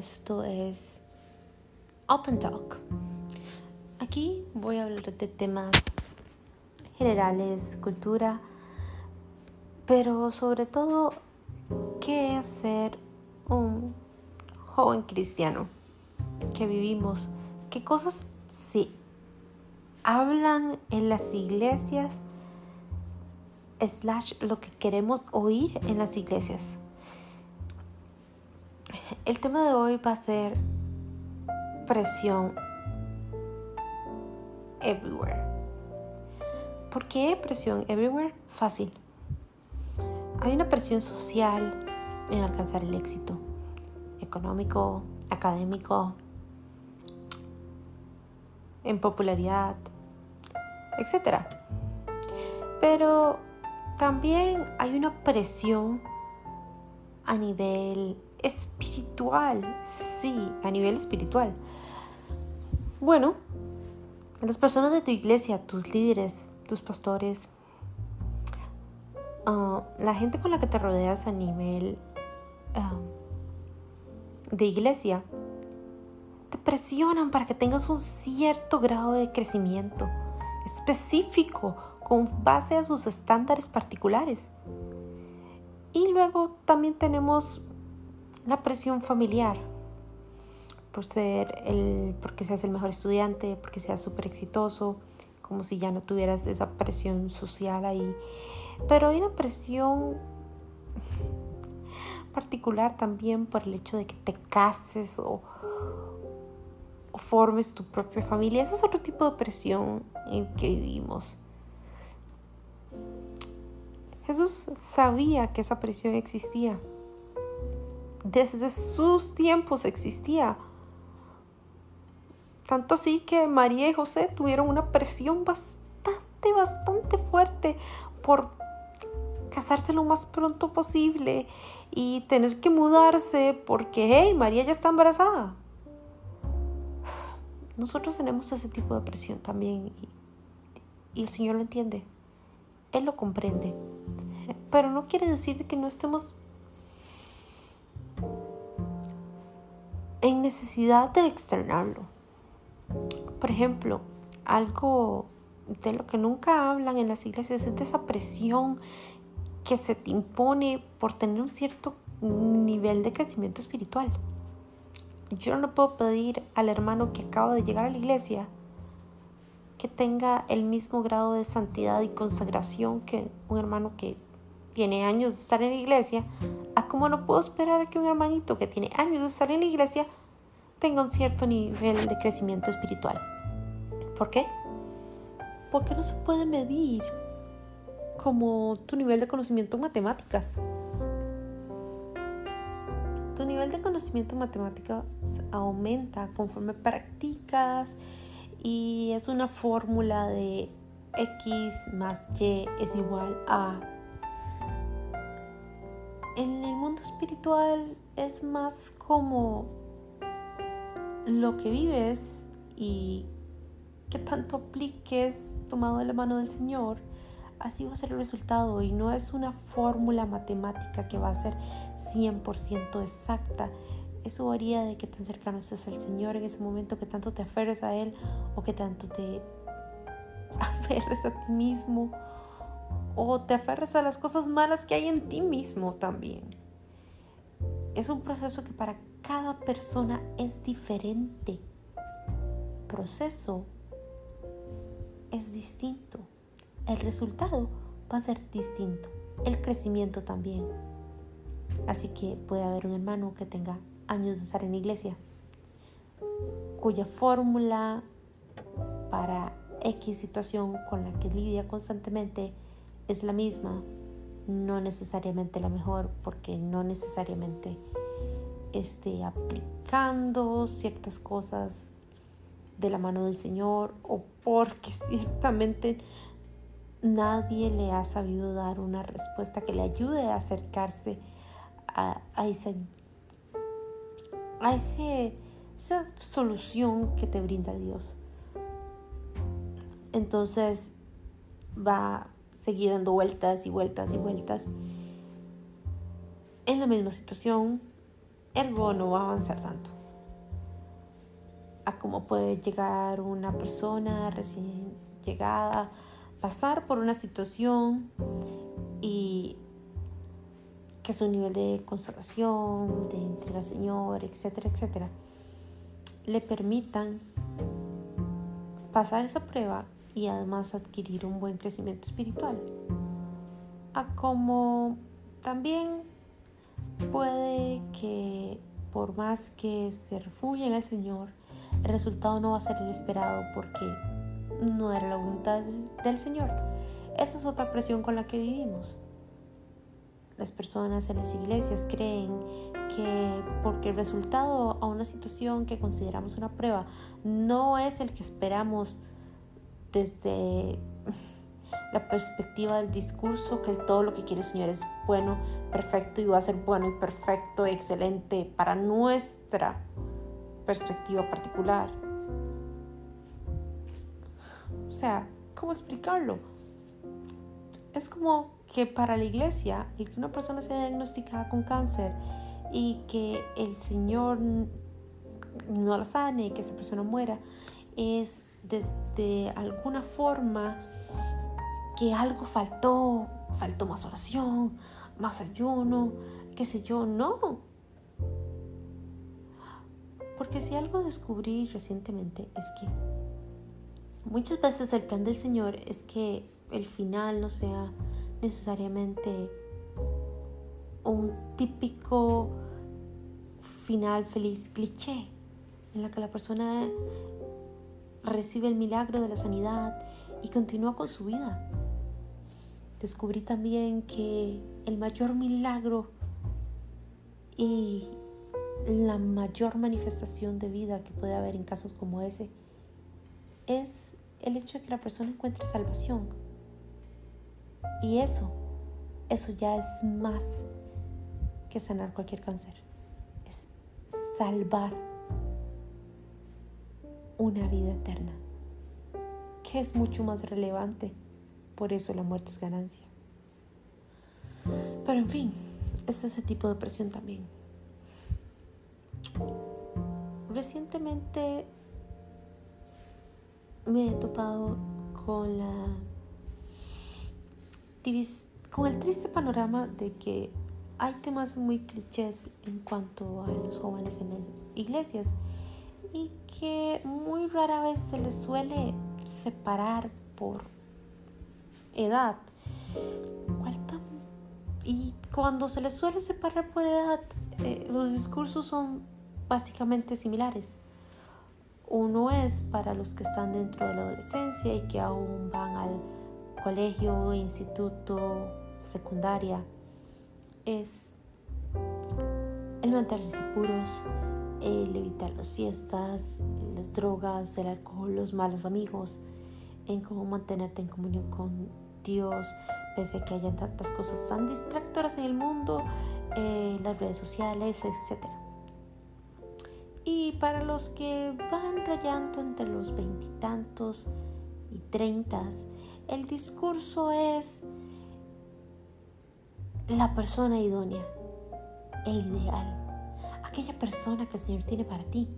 Esto es Open Talk. Aquí voy a hablar de temas generales, cultura, pero sobre todo qué es ser un joven cristiano que vivimos, qué cosas se hablan en las iglesias, slash lo que queremos oír en las iglesias. El tema de hoy va a ser presión everywhere. ¿Por qué presión everywhere? Fácil. Hay una presión social en alcanzar el éxito económico, académico, en popularidad, etc. Pero también hay una presión a nivel espiritual, sí, a nivel espiritual. Bueno, las personas de tu iglesia, tus líderes, tus pastores, ah, la gente con la que te rodeas a nivel ah, de iglesia, te presionan para que tengas un cierto grado de crecimiento específico con base a sus estándares particulares. Y luego también tenemos la presión familiar por ser el, porque seas el mejor estudiante, porque seas súper exitoso, como si ya no tuvieras esa presión social ahí. Pero hay una presión particular también por el hecho de que te cases o, o formes tu propia familia. Ese es otro tipo de presión en que vivimos. Jesús sabía que esa presión existía desde sus tiempos existía. Tanto así que María y José tuvieron una presión bastante, bastante fuerte por casarse lo más pronto posible y tener que mudarse porque, hey, María ya está embarazada. Nosotros tenemos ese tipo de presión también y, y el Señor lo entiende. Él lo comprende. Pero no quiere decir que no estemos en necesidad de externarlo. Por ejemplo, algo de lo que nunca hablan en las iglesias es de esa presión que se te impone por tener un cierto nivel de crecimiento espiritual. Yo no puedo pedir al hermano que acaba de llegar a la iglesia que tenga el mismo grado de santidad y consagración que un hermano que tiene años de estar en la iglesia, a como no puedo esperar a que un hermanito que tiene años de estar en la iglesia tenga un cierto nivel de crecimiento espiritual. ¿Por qué? Porque no se puede medir como tu nivel de conocimiento en matemáticas. Tu nivel de conocimiento en matemáticas aumenta conforme practicas y es una fórmula de x más y es igual a en el mundo espiritual es más como lo que vives y que tanto apliques tomado de la mano del Señor, así va a ser el resultado y no es una fórmula matemática que va a ser 100% exacta. Eso varía de que tan cercano estés al Señor en ese momento, que tanto te aferres a Él o que tanto te aferres a ti mismo o te aferres a las cosas malas que hay en ti mismo también. Es un proceso que para cada persona es diferente. Proceso es distinto. El resultado va a ser distinto. El crecimiento también. Así que puede haber un hermano que tenga años de estar en la iglesia, cuya fórmula para X situación con la que lidia constantemente es la misma, no necesariamente la mejor, porque no necesariamente esté aplicando ciertas cosas de la mano del Señor o porque ciertamente nadie le ha sabido dar una respuesta que le ayude a acercarse a, a, esa, a ese, esa solución que te brinda Dios. Entonces va seguir dando vueltas y vueltas y vueltas en la misma situación ergo no va a avanzar tanto. A cómo puede llegar una persona recién llegada, pasar por una situación y que su nivel de consagración, de entrega al Señor, etcétera, etcétera, le permitan pasar esa prueba y además adquirir un buen crecimiento espiritual. A como también puede que por más que se refugie en el Señor, el resultado no va a ser el esperado porque no era la voluntad del Señor. Esa es otra presión con la que vivimos. Las personas en las iglesias creen que porque el resultado a una situación que consideramos una prueba no es el que esperamos desde la perspectiva del discurso, que todo lo que quiere el Señor es bueno, perfecto y va a ser bueno y perfecto, excelente para nuestra perspectiva particular. O sea, ¿cómo explicarlo? Es como que para la iglesia, el que una persona sea diagnosticada con cáncer y que el Señor no la sane y que esa persona muera, es desde alguna forma que algo faltó, faltó más oración, más ayuno, qué sé yo, no. Porque si algo descubrí recientemente es que muchas veces el plan del Señor es que el final no sea necesariamente un típico final feliz cliché en la que la persona recibe el milagro de la sanidad y continúa con su vida. Descubrí también que el mayor milagro y la mayor manifestación de vida que puede haber en casos como ese es el hecho de que la persona encuentre salvación. Y eso, eso ya es más que sanar cualquier cáncer. Es salvar una vida eterna, que es mucho más relevante. Por eso la muerte es ganancia. Pero en fin, es ese tipo de presión también. Recientemente me he topado con la con el triste panorama de que hay temas muy clichés en cuanto a los jóvenes en las iglesias y que muy rara vez se les suele separar por edad. Y cuando se les suele separar por edad, eh, los discursos son básicamente similares. Uno es para los que están dentro de la adolescencia y que aún van al colegio, instituto, secundaria. Es el mantenerse puros, el evitar las fiestas, las drogas, el alcohol, los malos amigos, en cómo mantenerte en comunión con Dios, pese a que haya tantas cosas tan distractoras en el mundo, eh, las redes sociales, etc. Y para los que van rayando entre los veintitantos y treintas, el discurso es la persona idónea, el ideal aquella persona que el Señor tiene para ti.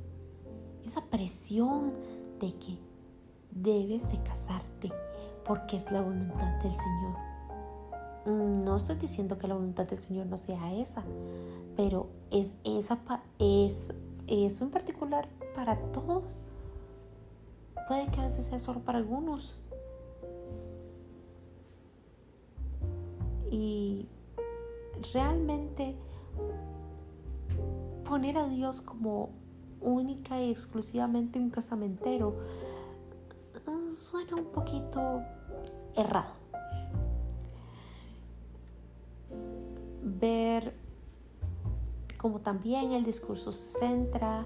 Esa presión de que debes de casarte porque es la voluntad del Señor. No estoy diciendo que la voluntad del Señor no sea esa, pero es esa es eso en particular para todos. Puede que a veces sea solo para algunos. Y realmente poner a Dios como única y exclusivamente un casamentero ah, suena un poquito errado. Ver como también el discurso se centra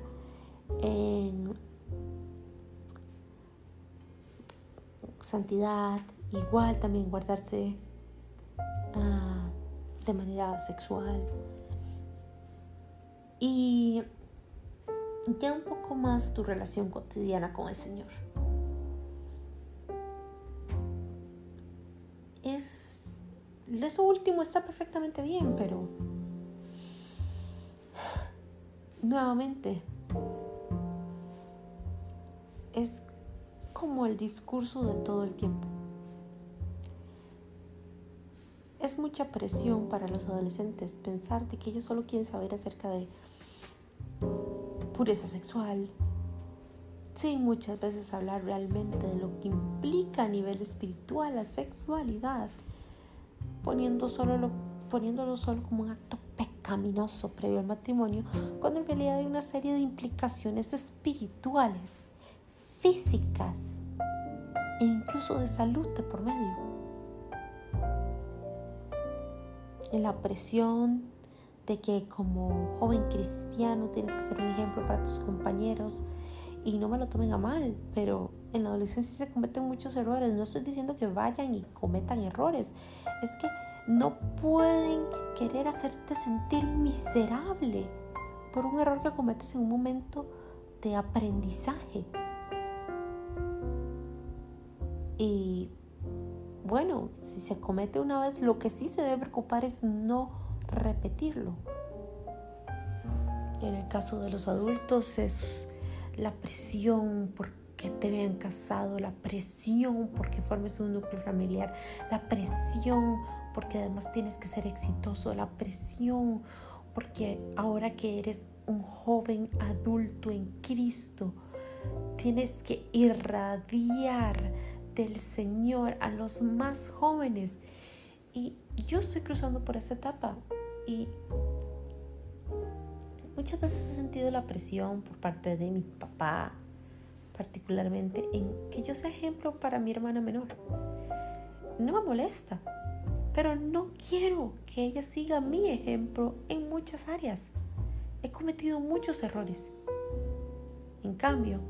en santidad, igual también guardarse ah, de manera sexual y ya un poco más tu relación cotidiana con el Señor. Es eso último está perfectamente bien, pero nuevamente, es como el discurso de todo el tiempo. Es mucha presión para los adolescentes pensar de que ellos solo quieren saber acerca de pureza sexual, sin muchas veces hablar realmente de lo que implica a nivel espiritual la sexualidad, poniendo solo lo, poniéndolo solo como un acto pecaminoso previo al matrimonio, cuando en realidad hay una serie de implicaciones espirituales, físicas e incluso de salud de por medio. En la presión de que como joven cristiano tienes que ser un ejemplo para tus compañeros y no me lo tomen a mal, pero en la adolescencia se cometen muchos errores. No estoy diciendo que vayan y cometan errores, es que no pueden querer hacerte sentir miserable por un error que cometes en un momento de aprendizaje. Bueno, si se comete una vez, lo que sí se debe preocupar es no repetirlo. En el caso de los adultos es la presión porque te vean casado, la presión porque formes un núcleo familiar, la presión porque además tienes que ser exitoso, la presión porque ahora que eres un joven adulto en Cristo, tienes que irradiar del Señor a los más jóvenes. Y yo estoy cruzando por esa etapa y muchas veces he sentido la presión por parte de mi papá, particularmente en que yo sea ejemplo para mi hermana menor. No me molesta, pero no quiero que ella siga mi ejemplo en muchas áreas. He cometido muchos errores. En cambio,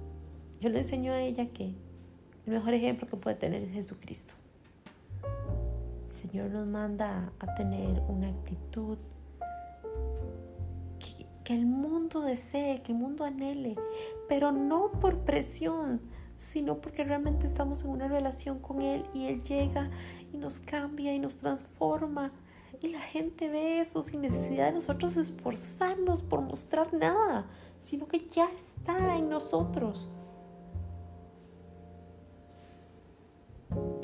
yo le enseño a ella que el mejor ejemplo que puede tener es Jesucristo. El Señor nos manda a tener una actitud que, que el mundo desee, que el mundo anhele, pero no por presión, sino porque realmente estamos en una relación con Él y Él llega y nos cambia y nos transforma. Y la gente ve eso sin necesidad de nosotros esforzarnos por mostrar nada, sino que ya está en nosotros.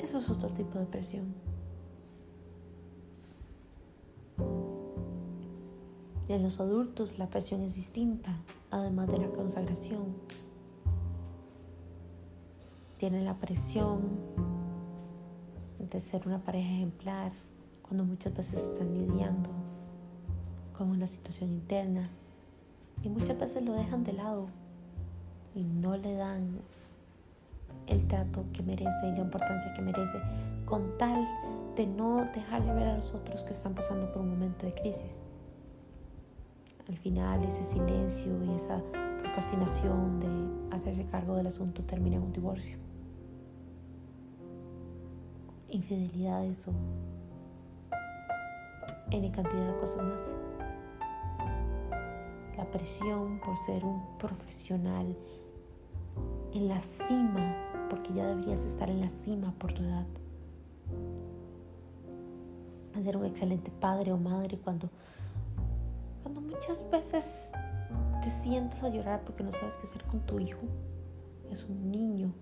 Eso es otro tipo de presión. En los adultos la presión es distinta, además de la consagración. Tienen la presión de ser una pareja ejemplar cuando muchas veces están lidiando con una situación interna y muchas veces lo dejan de lado y no le dan el trato que merece y la importancia que merece, con tal de no dejarle ver a los otros que están pasando por un momento de crisis. Al final ese silencio y esa procrastinación de hacerse cargo del asunto termina en un divorcio. Infidelidades o N cantidad de cosas más. La presión por ser un profesional en la cima porque ya deberías estar en la cima por tu edad. Ser un excelente padre o madre cuando, cuando muchas veces te sientas a llorar porque no sabes qué hacer con tu hijo. Es un niño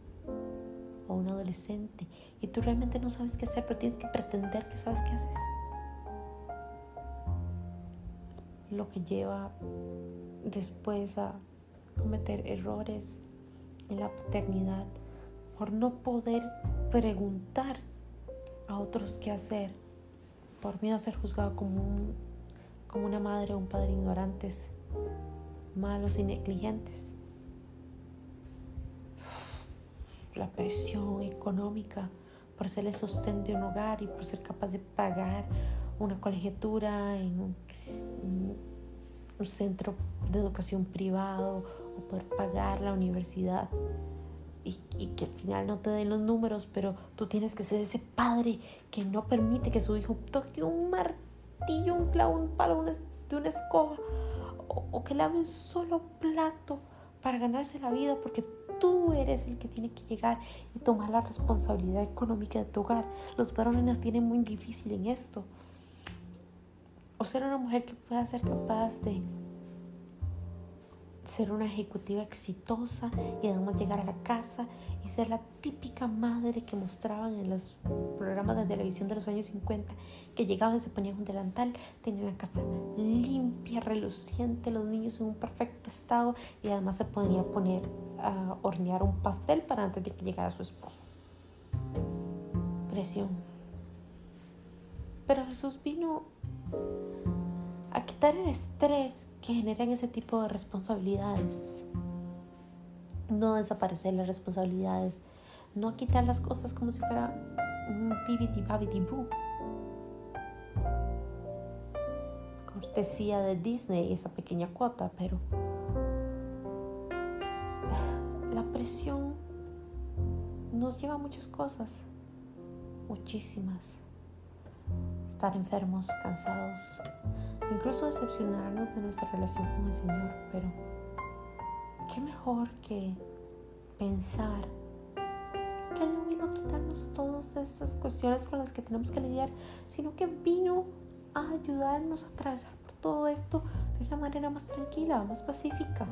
o un adolescente y tú realmente no sabes qué hacer, pero tienes que pretender que sabes qué haces. Lo que lleva después a cometer errores en la paternidad por no poder preguntar a otros qué hacer, por miedo a ser juzgado como, como una madre o un padre ignorantes, malos y negligentes. La presión económica por ser el sostén de un hogar y por ser capaz de pagar una colegiatura en un, un centro de educación privado o poder pagar la universidad y, que al final no te den los números, pero tú tienes que ser ese padre que no permite que su hijo toque un martillo, un clavo, un palo de una escoba o, o que lave un solo plato para ganarse la vida porque tú eres el que tiene que llegar y tomar la responsabilidad económica de tu hogar. Los varones las tienen muy difícil en esto. O ser una mujer que pueda ser capaz de ser una ejecutiva exitosa y además llegar a la casa y ser la típica madre que mostraban en los programas de televisión de los años 50, que llegaban, se ponían un delantal, tenían la casa limpia, reluciente, los niños en un perfecto estado y además se ponía a poner a hornear un pastel para antes de que llegara su esposo. Presión. Pero Jesús vino a quitar el estrés que generan ese tipo de responsabilidades. No desaparecer las responsabilidades, no quitar las cosas como si fuera un bibidi babidi boo. Cortesía de Disney esa pequeña cuota, pero la presión nos lleva a muchas cosas, muchísimas. Estar enfermos, cansados, incluso decepcionarnos de nuestra relación con el Señor, pero qué mejor que pensar que Él no vino a quitarnos todas estas cuestiones con las que tenemos que lidiar, sino que vino a ayudarnos a atravesar por todo esto de una manera más tranquila, más pacífica.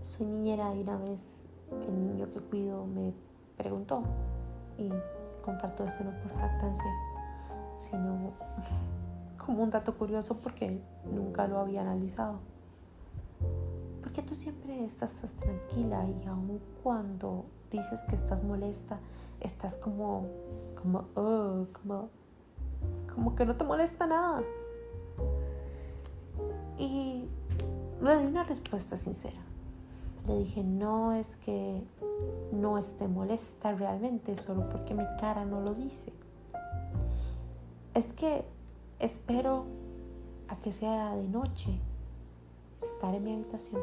Soy niñera y una vez el niño que cuido me preguntó y comparto eso no por jactancia sino como un dato curioso porque nunca lo había analizado. Porque tú siempre estás tranquila y aun cuando dices que estás molesta, estás como, como, como, como que no te molesta nada. Y le di una respuesta sincera. Le dije, no es que no esté molesta realmente, solo porque mi cara no lo dice es que espero a que sea de noche estar en mi habitación.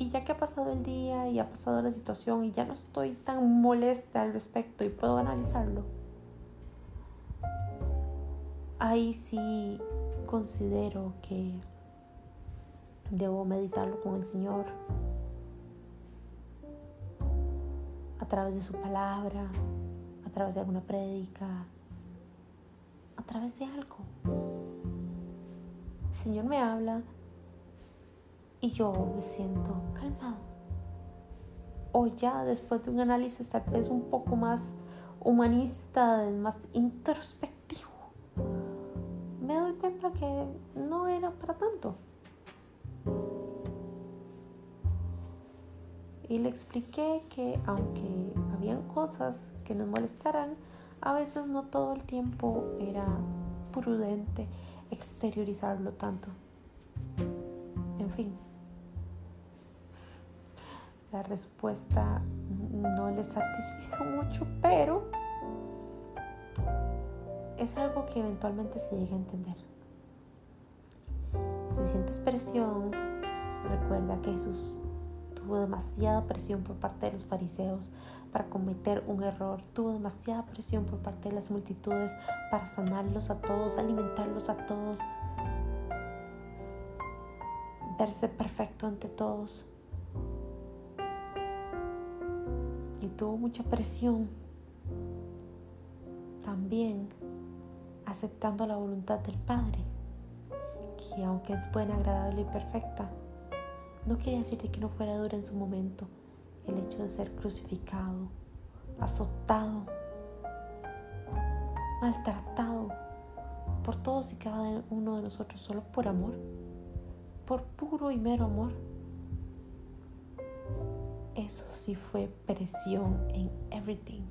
Y ya que ha pasado el día y ha pasado la situación y ya no estoy tan molesta al respecto y puedo analizarlo, ahí sí considero que debo meditarlo con el Señor a través de su palabra, a través de alguna prédica, a través de algo. El Señor me habla y yo me siento calmado. O ya después de un análisis tal vez un poco más humanista, más introspectivo, me doy cuenta que no era para tanto. Y le expliqué que aunque habían cosas que nos molestaran, a veces no todo el tiempo era prudente exteriorizarlo tanto. En fin, la respuesta no le satisfizo mucho, pero es algo que eventualmente se llega a entender. Si sientes presión, recuerda que Jesús tuvo demasiada presión por parte de los fariseos para cometer un error, tuvo demasiada presión por parte de las multitudes para sanarlos a todos, alimentarlos a todos, verse perfecto ante todos. Y tuvo mucha presión también aceptando la voluntad del Padre, que aunque es buena, agradable y perfecta, no quiere decir que no fuera dura en su momento el hecho de ser crucificado, azotado, maltratado por todos y cada uno de nosotros solo por amor, por puro y mero amor. Eso sí fue presión en everything.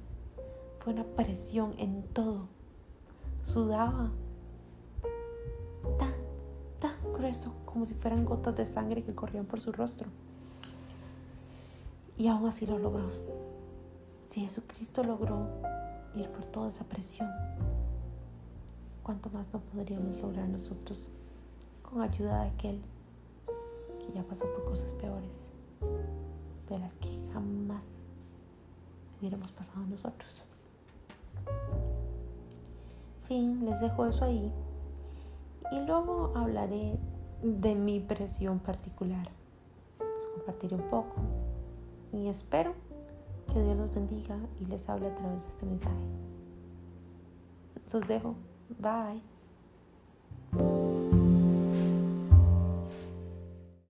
Fue una presión en todo. Sudaba grueso como si fueran gotas de sangre que corrían por su rostro. Y aún así lo logró. Si Jesucristo logró ir por toda esa presión, ¿cuánto más no podríamos lograr nosotros con ayuda de aquel que ya pasó por cosas peores, de las que jamás hubiéramos pasado nosotros? Fin, les dejo eso ahí y luego hablaré de mi presión particular. Les compartiré un poco y espero que Dios los bendiga y les hable a través de este mensaje. Los dejo. Bye.